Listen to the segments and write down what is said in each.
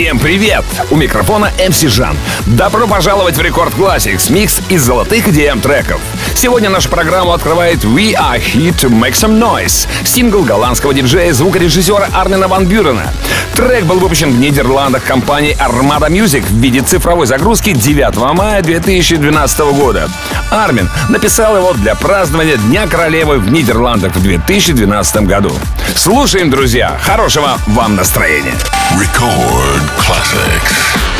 Всем привет! У микрофона MC Жан. Добро пожаловать в Рекорд Classics, микс из золотых EDM треков. Сегодня нашу программу открывает We Are Here to Make Some Noise, сингл голландского диджея и звукорежиссера Армина Ван Бюрена. Трек был выпущен в Нидерландах компанией Armada Music в виде цифровой загрузки 9 мая 2012 года. Армин написал его для празднования Дня Королевы в Нидерландах в 2012 году. Слушаем, друзья! Хорошего вам настроения! Record Classics.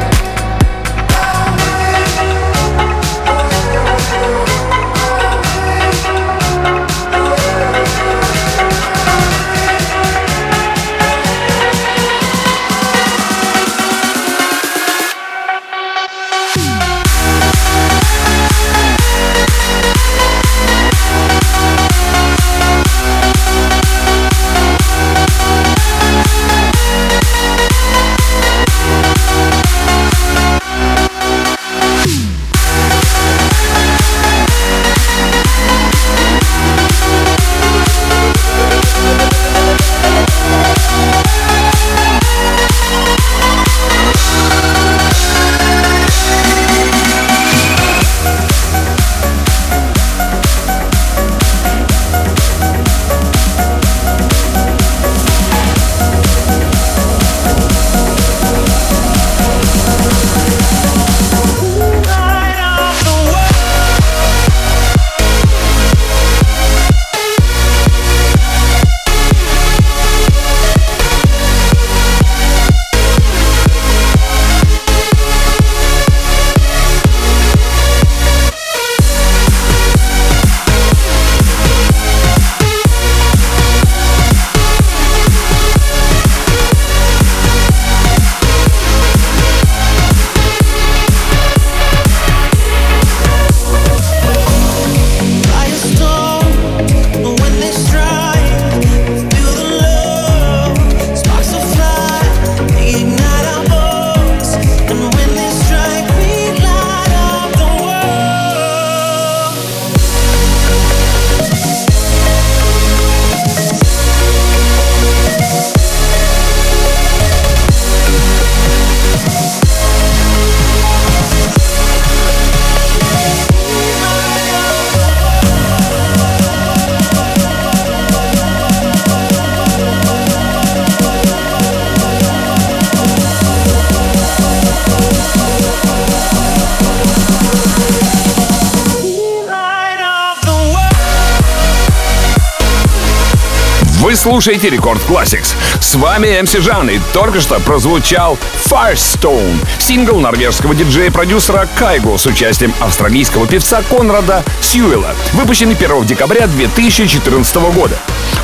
Слушаете Рекорд Classics. С вами МС Жан, и только что прозвучал Firestone, сингл норвежского диджея-продюсера Кайго с участием австралийского певца Конрада Сьюэла, выпущенный 1 декабря 2014 года.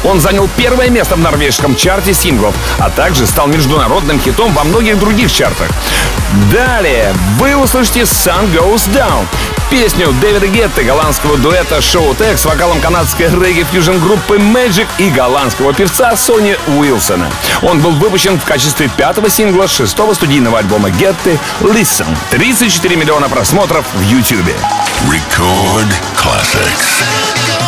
Он занял первое место в норвежском чарте синглов, а также стал международным хитом во многих других чартах. Далее вы услышите Sun Goes Down, песню Дэвида Гетта, голландского дуэта Show Tech с вокалом канадской регги-фьюжн группы Magic и голландского певца Сони Уилсона. Он был выпущен в качестве пятого сингла шестого студийного альбома Гетты Listen. 34 миллиона просмотров в YouTube. Record classics.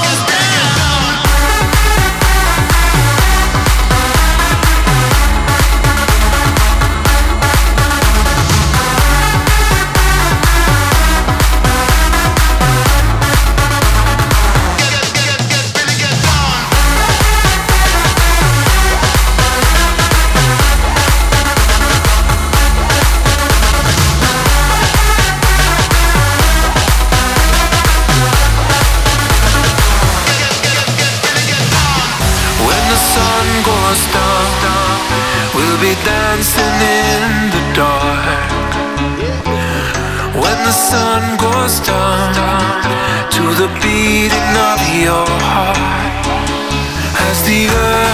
the beating of your heart. As the earth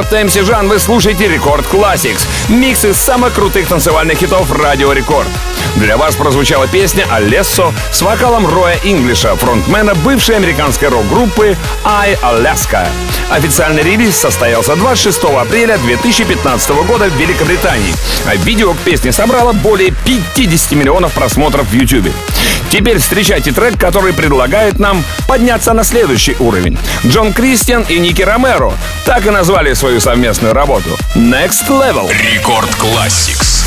Рекорд МС Жан. Вы слушаете Record Classix. Микс из самых крутых танцевальных хитов Радио Рекорд. Для вас прозвучала песня «Alesso» с вокалом Роя Инглиша, фронтмена бывшей американской рок-группы «Eye Alaska». Официальный релиз состоялся 26 апреля 2015 года в Великобритании, а видео к песне собрало более 50 миллионов просмотров в YouTube. Теперь встречайте трек, который предлагает нам подняться на следующий уровень. Джон Кристиан и Ники Ромеро так и назвали свою совместную работу «Next Level». Рекорд Classics.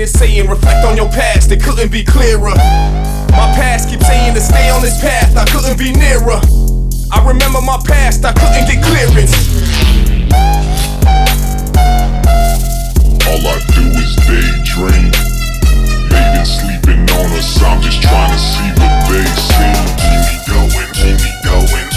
in saying, reflect on your past, it couldn't be clearer. My past keeps saying to stay on this path, I couldn't be nearer. I remember my past, I couldn't get clearance. All I do is daydream. They've sleeping on us, I'm just trying to see what they see. Keep me going, keep me going.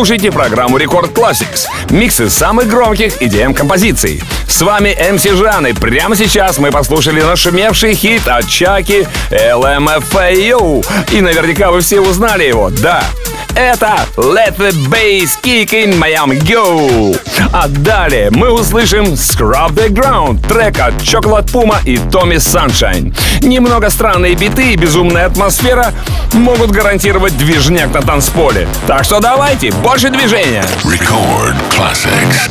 Вы слушаете программу Рекорд Classics. Миксы самых громких EDM композиций. С вами МС Жан, и прямо сейчас мы послушали нашумевший хит от Чаки LMFAO. И наверняка вы все узнали его. Да, это Let the Bass Kick in Miami Go. А далее мы услышим Scrub the Ground, трек от Chocolate Puma и Tommy Sunshine. Немного странные биты и безумная атмосфера могут гарантировать движняк на танцполе. Так что давайте, больше движения. Record classics.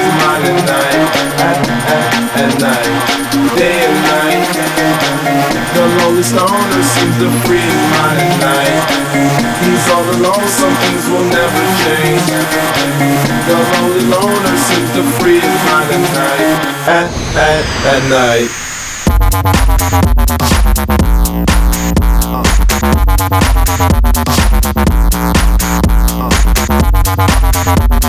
the free minded night. He's all alone, some things will never change. The lonely loner sits the free minded night. At, at, at night. Uh.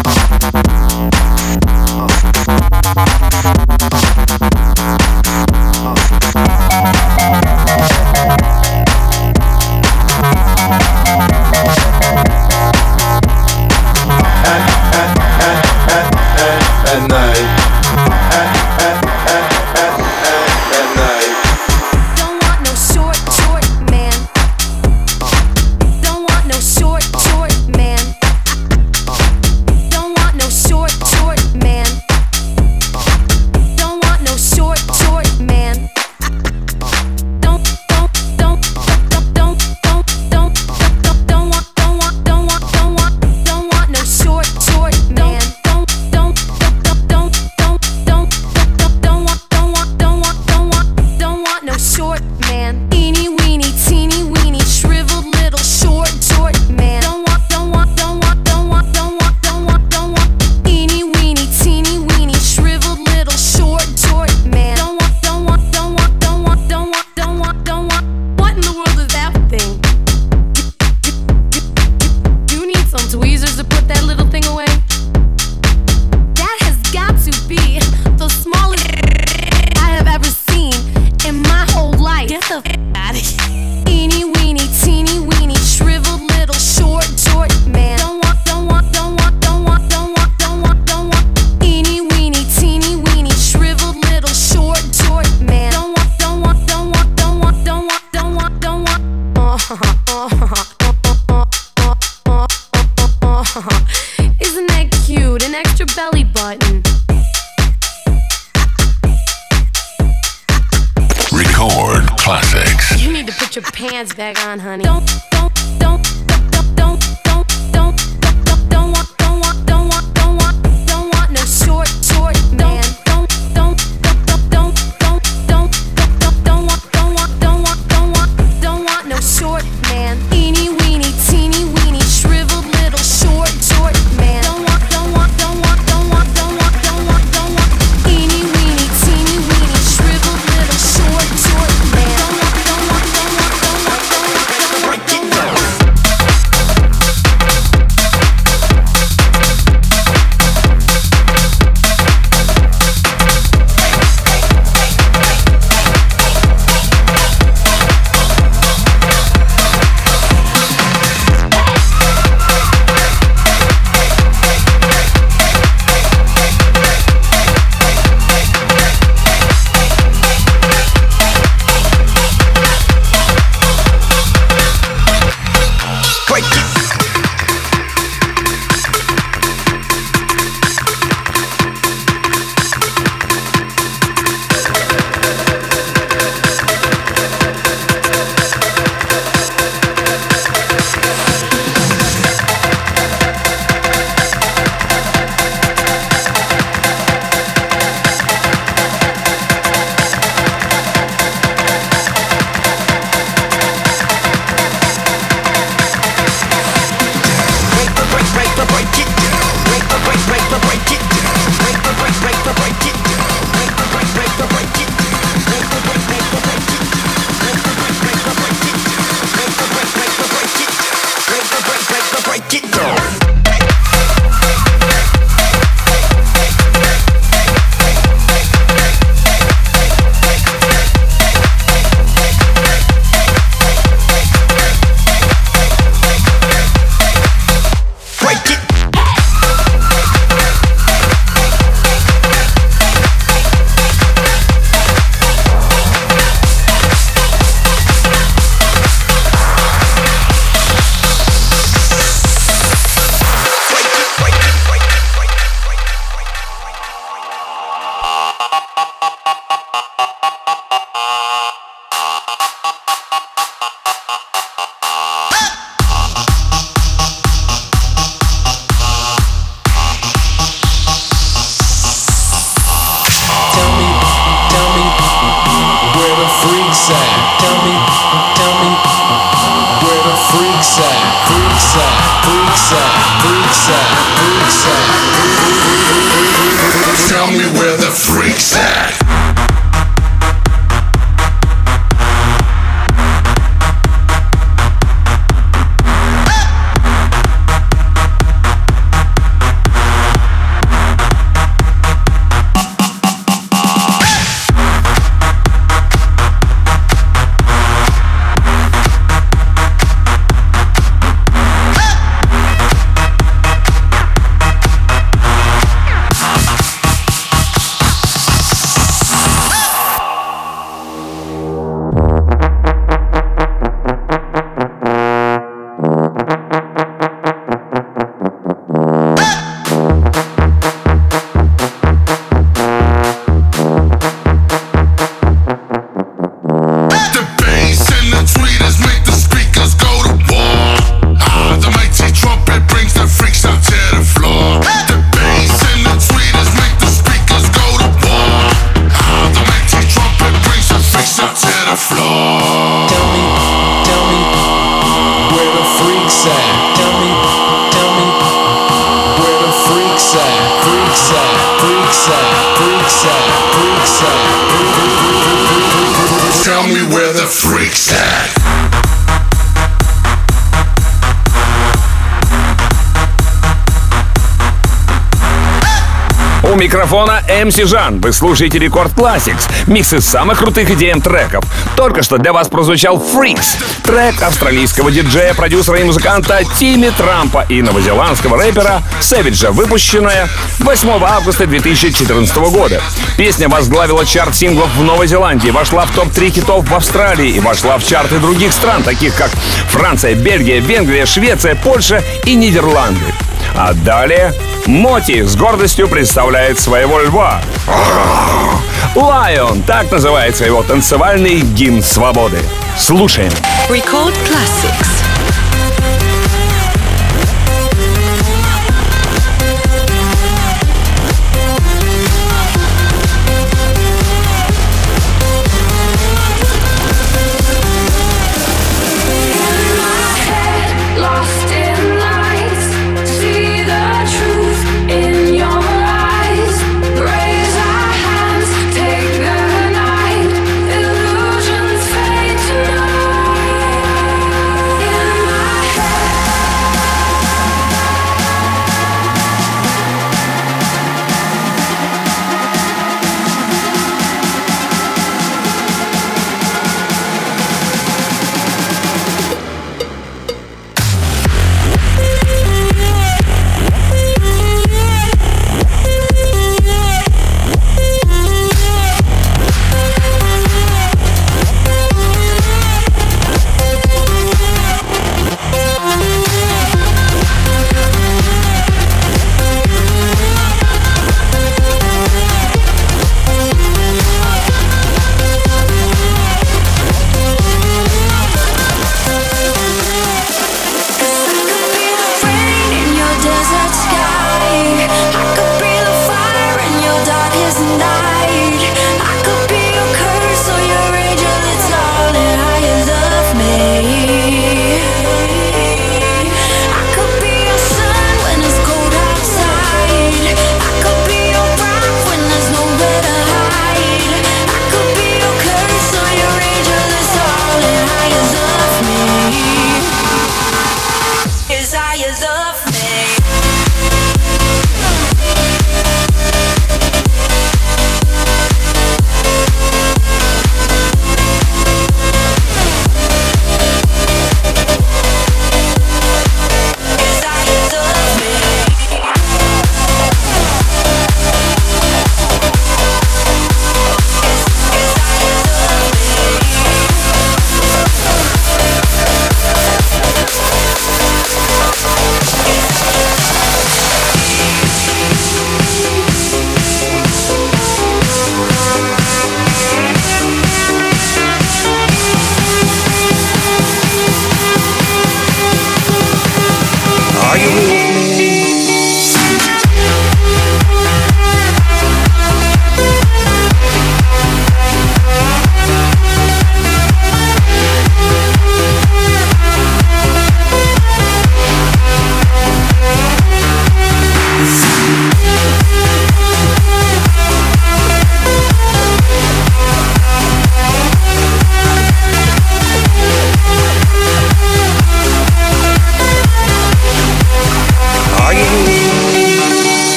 Freaks at? Tell me, tell me. Where the freaks at? Freaks at, freaks at, freaks at, freaks at. Tell me where the freaks at. MC Жан. Вы слушаете Record Classix. Микс из самых крутых EDM треков. Только что для вас прозвучал Freaks. Трек австралийского диджея, продюсера и музыканта Тимми Трампета и новозеландского рэпера Сэвиджа, выпущенная 8 августа 2014 года. Песня возглавила чарт синглов в Новой Зеландии, вошла в топ-3 хитов в Австралии и вошла в чарты других стран, таких как Франция, Бельгия, Венгрия, Швеция, Польша и Нидерланды. А далее Моти с гордостью представляет своего льва. Lion, так называется его танцевальный гимн свободы. Слушаем. Record Classics.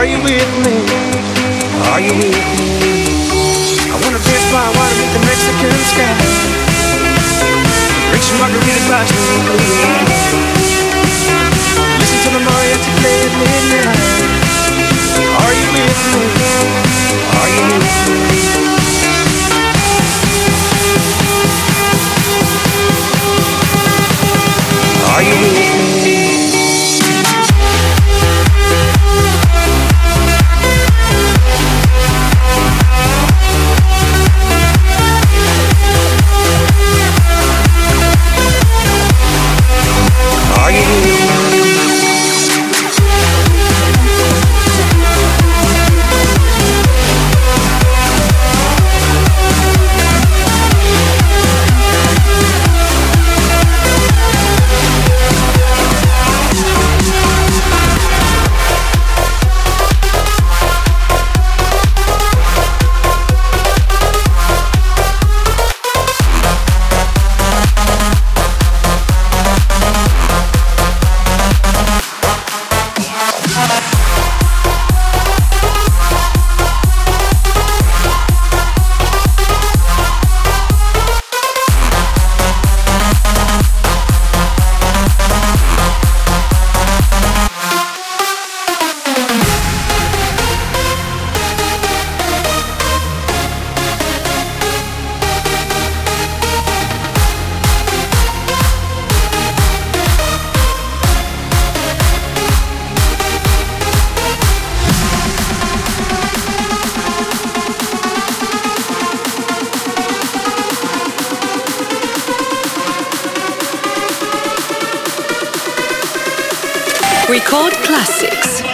Are you with me? Are you with me? I wanna dance by water beneath the Mexican sky. Drink some margaritas by. Listen to the mariachi play at midnight. Are you with me? Are you with me? Are you with me? You Record classics.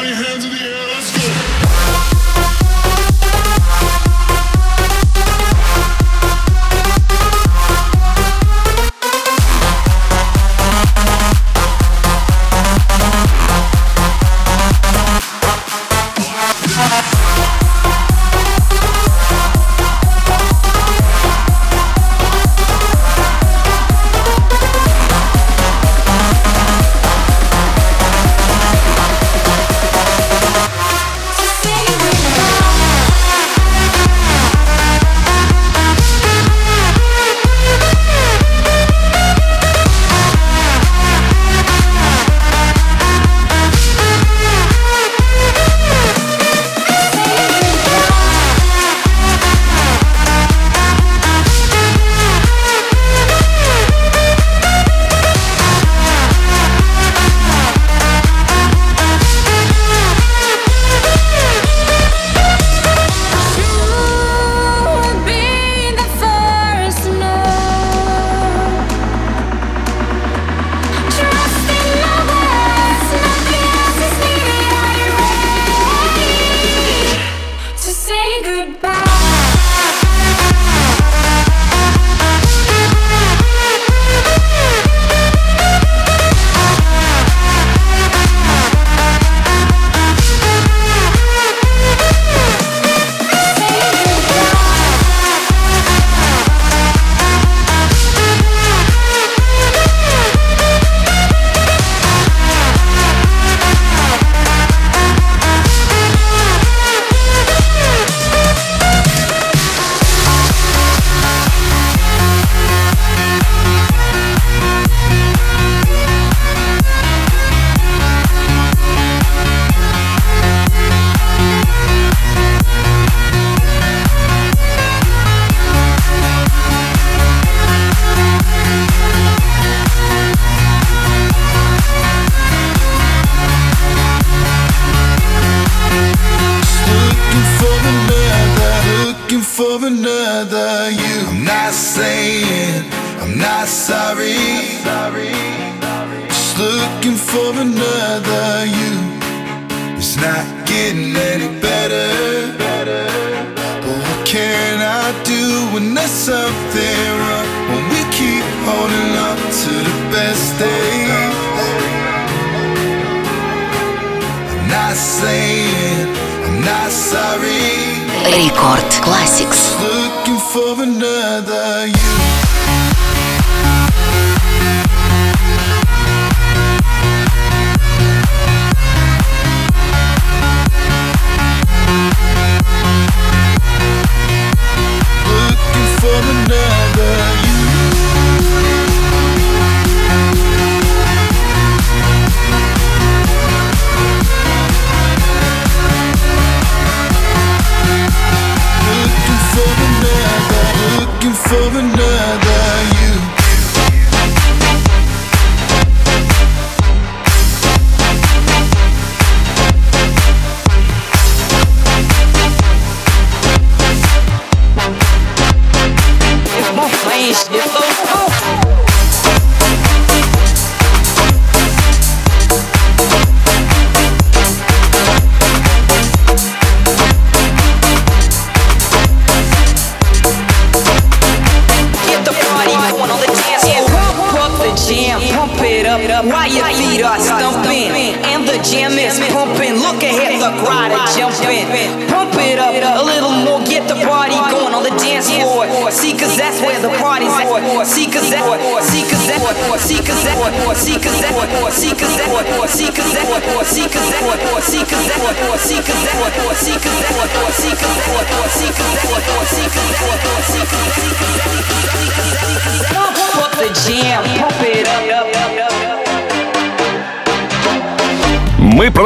leash.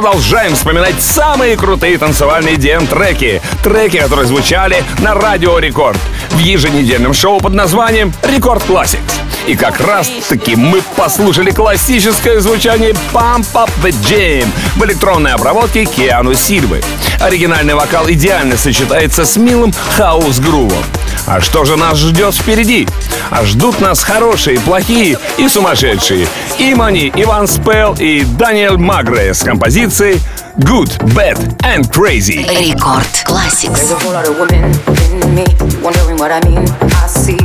Продолжаем вспоминать самые крутые танцевальные DM-треки. Треки, которые звучали на Радио Рекорд в еженедельном шоу под названием Рекорд Classics. И как раз таки мы послушали классическое звучание Pump Up The Jam в электронной обработке Киану Сильвы. Оригинальный вокал идеально сочетается с милым хаус-грувом. А что же нас ждет впереди? А ждут нас хорошие, плохие и сумасшедшие. Имани, Иван Спел и Даниэль Магре с композицией Good, Bad and Crazy. Рекорд Classics. There's a whole lot of women in me, wondering what I mean. I see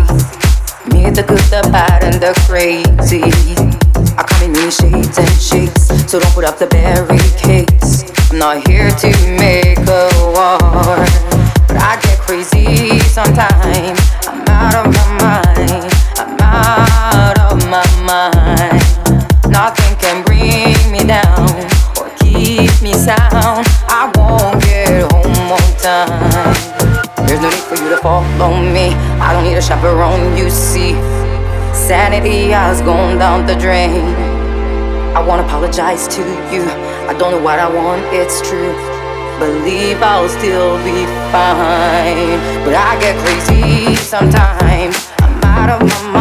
me, the good, the bad, and the crazy. I come in many shades and shapes, so don't put up the barricades. I'm not here to make a war, but I get crazy sometimes. I'm out of my mind. A chaperone, you see. Sanity has gone down the drain. I wanna apologize to you. I don't know what I want, it's true. Believe I'll still be fine. But I get crazy sometimes. I'm out of my mind.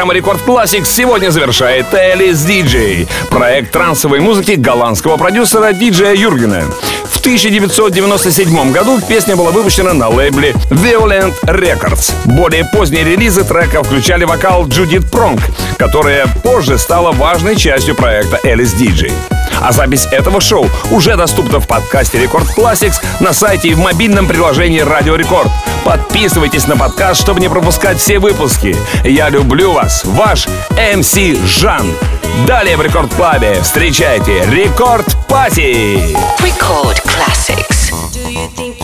Программа Record Classix сегодня завершает Alice Deejay, проект трансовой музыки голландского продюсера диджея Юргена. В 1997 году песня была выпущена на лейбле Violent Records. Более поздние релизы трека включали вокал Джудит Пронк, которая позже стала важной частью проекта Alice Deejay. А запись этого шоу уже доступна в подкасте Record Classix на сайте и в мобильном приложении Радио Рекорд. Подписывайтесь на подкаст, чтобы не пропускать все выпуски. Я люблю вас, ваш МС Жан. Далее в Рекорд Клабе встречайте Рекорд Пати. Record classics. Do you think